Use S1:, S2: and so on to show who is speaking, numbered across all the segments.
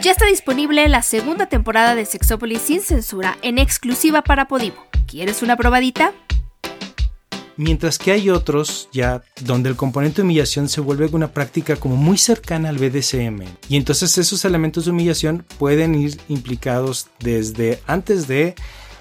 S1: Ya está disponible la segunda temporada de Sexópolis sin censura en exclusiva para Podimo. ¿Quieres una probadita?
S2: Mientras que hay otros ya donde el componente de humillación se vuelve una práctica como muy cercana al BDSM. Y entonces esos elementos de humillación pueden ir implicados desde antes de...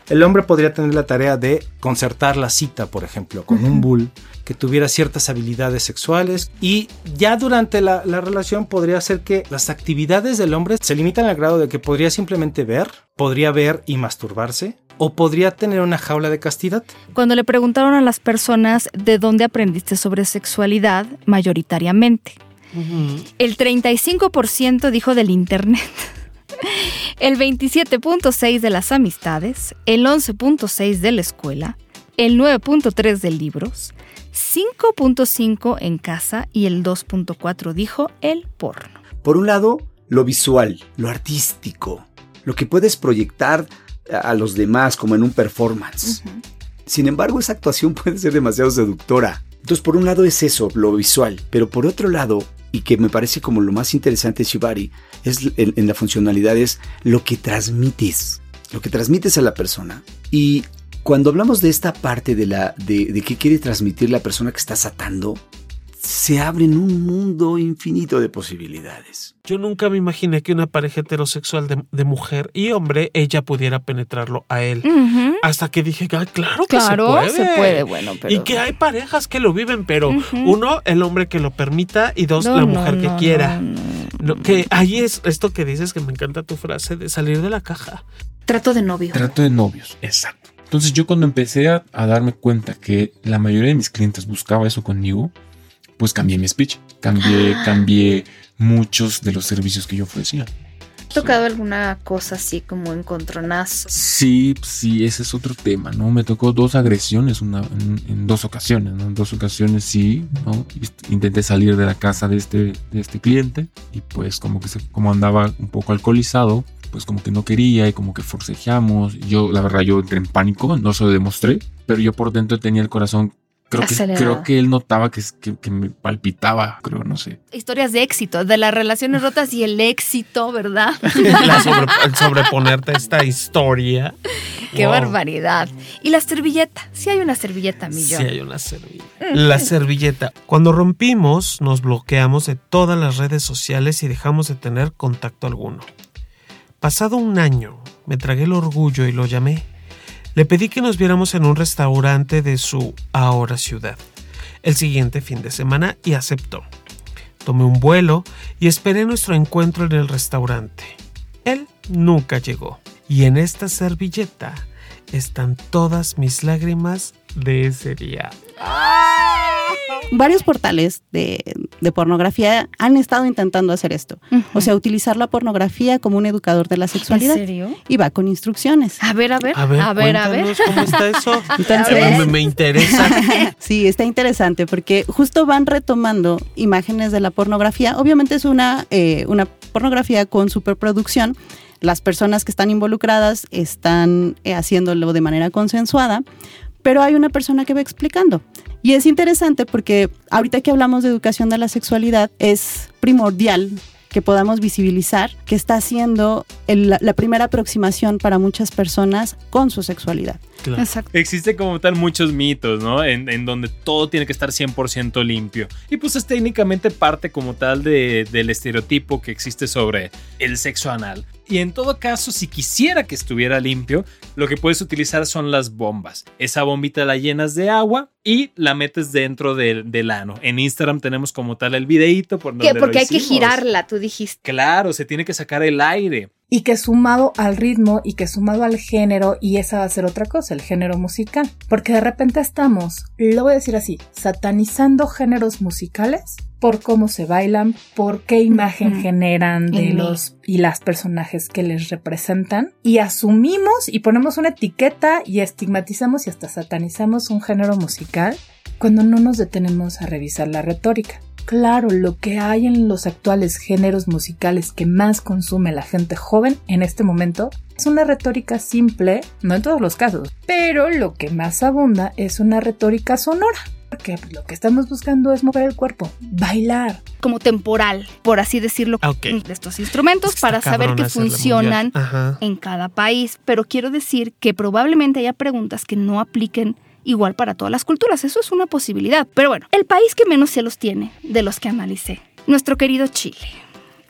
S2: El hombre podría tener la tarea de concertar la cita, por ejemplo, con un bull que tuviera ciertas habilidades sexuales y ya durante la, la, relación podría ser que las actividades del hombre se limitan al grado de que podría simplemente ver, podría ver y masturbarse, o podría tener una jaula de castidad.
S3: Cuando le preguntaron a las personas de dónde aprendiste sobre sexualidad, mayoritariamente, uh -huh. el 35% dijo del Internet. El 27.6 de las amistades, el 11.6 de la escuela, el 9.3 de libros, 5.5 en casa y el 2.4 dijo el porno.
S4: Por un lado, lo visual, lo artístico, lo que puedes proyectar a los demás como en un performance. Uh -huh. Sin embargo, esa actuación puede ser demasiado seductora. Entonces, por un lado es eso, lo visual, pero por otro lado, y que me parece como lo más interesante de Shibari, es en, en la funcionalidad es lo que transmites, lo que transmites a la persona. Y cuando hablamos de esta parte de, la, de, de qué quiere transmitir la persona que estás atando, se abren un mundo infinito de posibilidades.
S5: Yo nunca me imaginé que una pareja heterosexual de, de mujer y hombre, ella pudiera penetrarlo a él. Uh -huh. Hasta que dije, ah, claro que
S3: claro,
S5: se puede.
S3: se puede, bueno, pero...
S5: Y que hay parejas que lo viven, pero uh -huh. uno, el hombre que lo permita y dos, no, la mujer no, que no, quiera. que ahí es esto que dices que me encanta tu frase de salir de la caja.
S1: Trato de novio.
S6: Trato de novios, exacto. Entonces yo cuando empecé a, a darme cuenta que la mayoría de mis clientes buscaba eso conmigo, pues cambié mi speech, cambié, cambié muchos de los servicios que yo ofrecía.
S1: ¿Has tocado alguna cosa así como encontronazo?
S6: Sí, sí, ese es otro tema, ¿no? Me tocó dos agresiones una, en, en, dos ocasiones, ¿no? En dos ocasiones sí, ¿no? Intenté salir de la casa de este, de este cliente y pues como que se, como andaba un poco alcoholizado, pues como que no quería y como que forcejeamos. Yo, la verdad, yo entré en pánico, no se lo demostré, pero yo por dentro tenía el corazón Creo que, creo que él notaba que, que, que, me palpitaba, creo, no sé.
S1: Historias de éxito, de las relaciones rotas y el éxito, ¿verdad?
S5: La sobre, el sobreponerte a esta historia.
S1: Qué wow. barbaridad. Y la servilleta, sí hay una servilleta, millón.
S5: Sí hay una servilleta. La servilleta. Cuando rompimos, nos bloqueamos de todas las redes sociales y dejamos de tener contacto alguno. Pasado un año, me tragué el orgullo y lo llamé. Le pedí que nos viéramos en un restaurante de su ahora ciudad el siguiente fin de semana y aceptó. Tomé un vuelo y esperé nuestro encuentro en el restaurante. Él nunca llegó. Y en esta servilleta están todas mis lágrimas de ese día.
S7: Varios portales de, de, pornografía han estado intentando hacer esto. Uh -huh. O sea, utilizar la pornografía como un educador de la sexualidad.
S1: ¿En serio?
S7: Y va con instrucciones.
S1: A ver, a ver.
S5: A ver,
S1: a ver. A ver.
S5: ¿Cómo está eso? Entonces, me, me, interesa.
S7: sí, está interesante porque justo van retomando imágenes de la pornografía. Obviamente es una, eh, una pornografía con superproducción. Las personas que están involucradas están eh, haciéndolo de manera consensuada, pero hay una persona que va explicando. Y es interesante porque ahorita que hablamos de educación de la sexualidad es primordial que podamos visibilizar que está haciendo el, la primera aproximación para muchas personas con su sexualidad.
S8: Claro. Existe como tal muchos mitos, ¿no? En, en, donde todo tiene que estar 100% limpio. Y pues es técnicamente parte como tal de, del estereotipo que existe sobre el sexo anal. Y en todo caso, si quisiera que estuviera limpio, lo que puedes utilizar son las bombas. Esa bombita la llenas de agua y la metes dentro del, del ano. En Instagram tenemos como tal el videíto por donde
S1: ¿Qué? Porque hay que girarla, tú dijiste.
S8: Claro, se tiene que sacar el aire
S9: y que sumado al ritmo y que sumado al género, y esa va a ser otra cosa, el género musical. Porque de repente estamos, lo voy a decir así, satanizando géneros musicales por cómo se bailan, por qué imagen mm. generan de mm. los y las personajes que les representan, y asumimos y ponemos una etiqueta y estigmatizamos y hasta satanizamos un género musical cuando no nos detenemos a revisar la retórica claro lo que hay en los actuales géneros musicales que más consume la gente joven en este momento es una retórica simple, no en todos los casos, pero lo que más abunda es una retórica sonora. Porque lo que estamos buscando es mover el cuerpo, bailar.
S3: Como temporal, por así decirlo,
S5: Ok.
S3: de estos instrumentos
S5: Está
S3: para saber que funcionan en cada país. Pero quiero decir que probablemente haya preguntas que no apliquen igual para todas las culturas. Eso es una posibilidad. Pero bueno, el país que menos cielos tiene de los que analicé, nuestro querido Chile.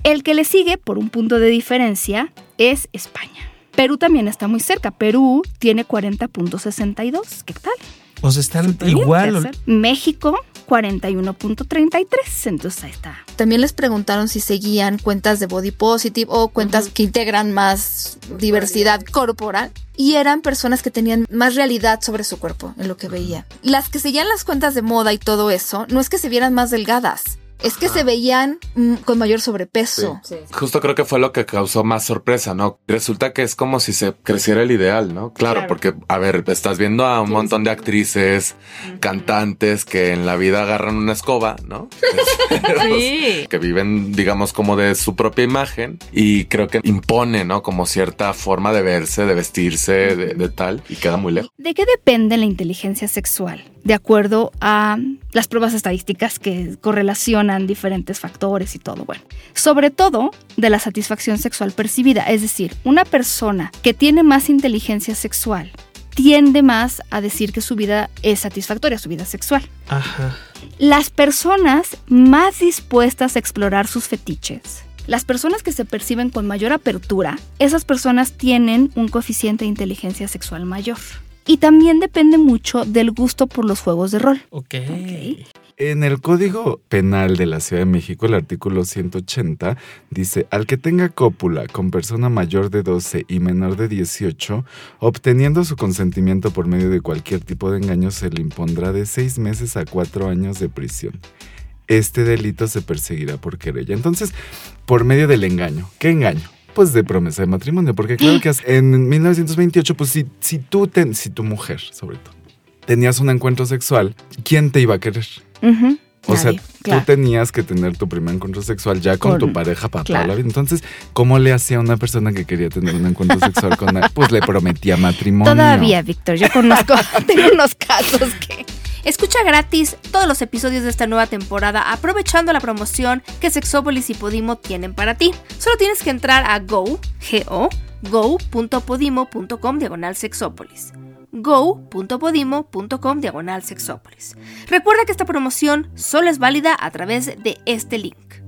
S3: El que le sigue por un punto de diferencia es España. Perú también está muy cerca. Perú tiene 40.62. ¿Qué tal?
S5: O sea, están
S3: bien,
S5: igual.
S3: México 41.33. Entonces ahí está.
S10: También les preguntaron si seguían cuentas de body positive o cuentas que integran más diversidad corporal. Y eran personas que tenían más realidad sobre su cuerpo en lo que veía. Las que seguían las cuentas de moda y todo eso, no es que se vieran más delgadas, es que se veían mm, con mayor sobrepeso.
S11: Justo creo que fue lo que causó más sorpresa, ¿no? Resulta que es como si se creciera el ideal, ¿no? Claro,
S3: Claro.
S11: porque, a ver, estás viendo a un montón de actrices, cantantes que en la vida agarran una escoba, ¿no?
S10: Sí.
S11: que viven, digamos, como de su propia imagen y creo que impone, ¿no? Como cierta forma de verse, de vestirse, de, de tal, y queda muy lejos.
S3: ¿De qué depende la inteligencia sexual? De acuerdo a las pruebas estadísticas que correlacionan diferentes factores y todo. Bueno, sobre todo de la satisfacción sexual percibida. Es decir, una persona que tiene más inteligencia sexual tiende más a decir que su vida es satisfactoria, su vida sexual.
S5: Ajá.
S3: Las personas más dispuestas a explorar sus fetiches. Las personas que se perciben con mayor apertura, esas personas tienen un coeficiente de inteligencia sexual mayor. Y también depende mucho del gusto por los juegos de rol.
S5: Ok.
S12: En el Código Penal de la Ciudad de México, el artículo 180 dice, al que tenga cópula con persona mayor de 12 y menor de 18, obteniendo su consentimiento por medio de cualquier tipo de engaño, se le impondrá de seis meses a cuatro años de prisión. Este delito se perseguirá por querella. Entonces, por medio del engaño. ¿Qué engaño? Pues de promesa de matrimonio, porque claro que en 1928, pues si, si tú, ten- si tu mujer, sobre todo, tenías un encuentro sexual, ¿quién te iba a querer? O sea,
S3: claro.
S12: tú tenías que tener tu primer encuentro sexual ya con,
S3: Con-
S12: tu pareja para toda
S3: claro.
S12: la vida. Entonces, ¿cómo le hacía a una persona que quería tener un encuentro sexual con él? Pues le prometía matrimonio.
S3: Todavía, Víctor, yo conozco, tengo unos casos que...
S1: Escucha gratis todos los episodios de esta nueva temporada aprovechando la promoción que Sexópolis y Podimo tienen para ti. Solo tienes que entrar a go, go, go.podimo.com diagonal sexópolis go.podimo.com diagonal sexópolis. Recuerda que esta promoción solo es válida a través de este link.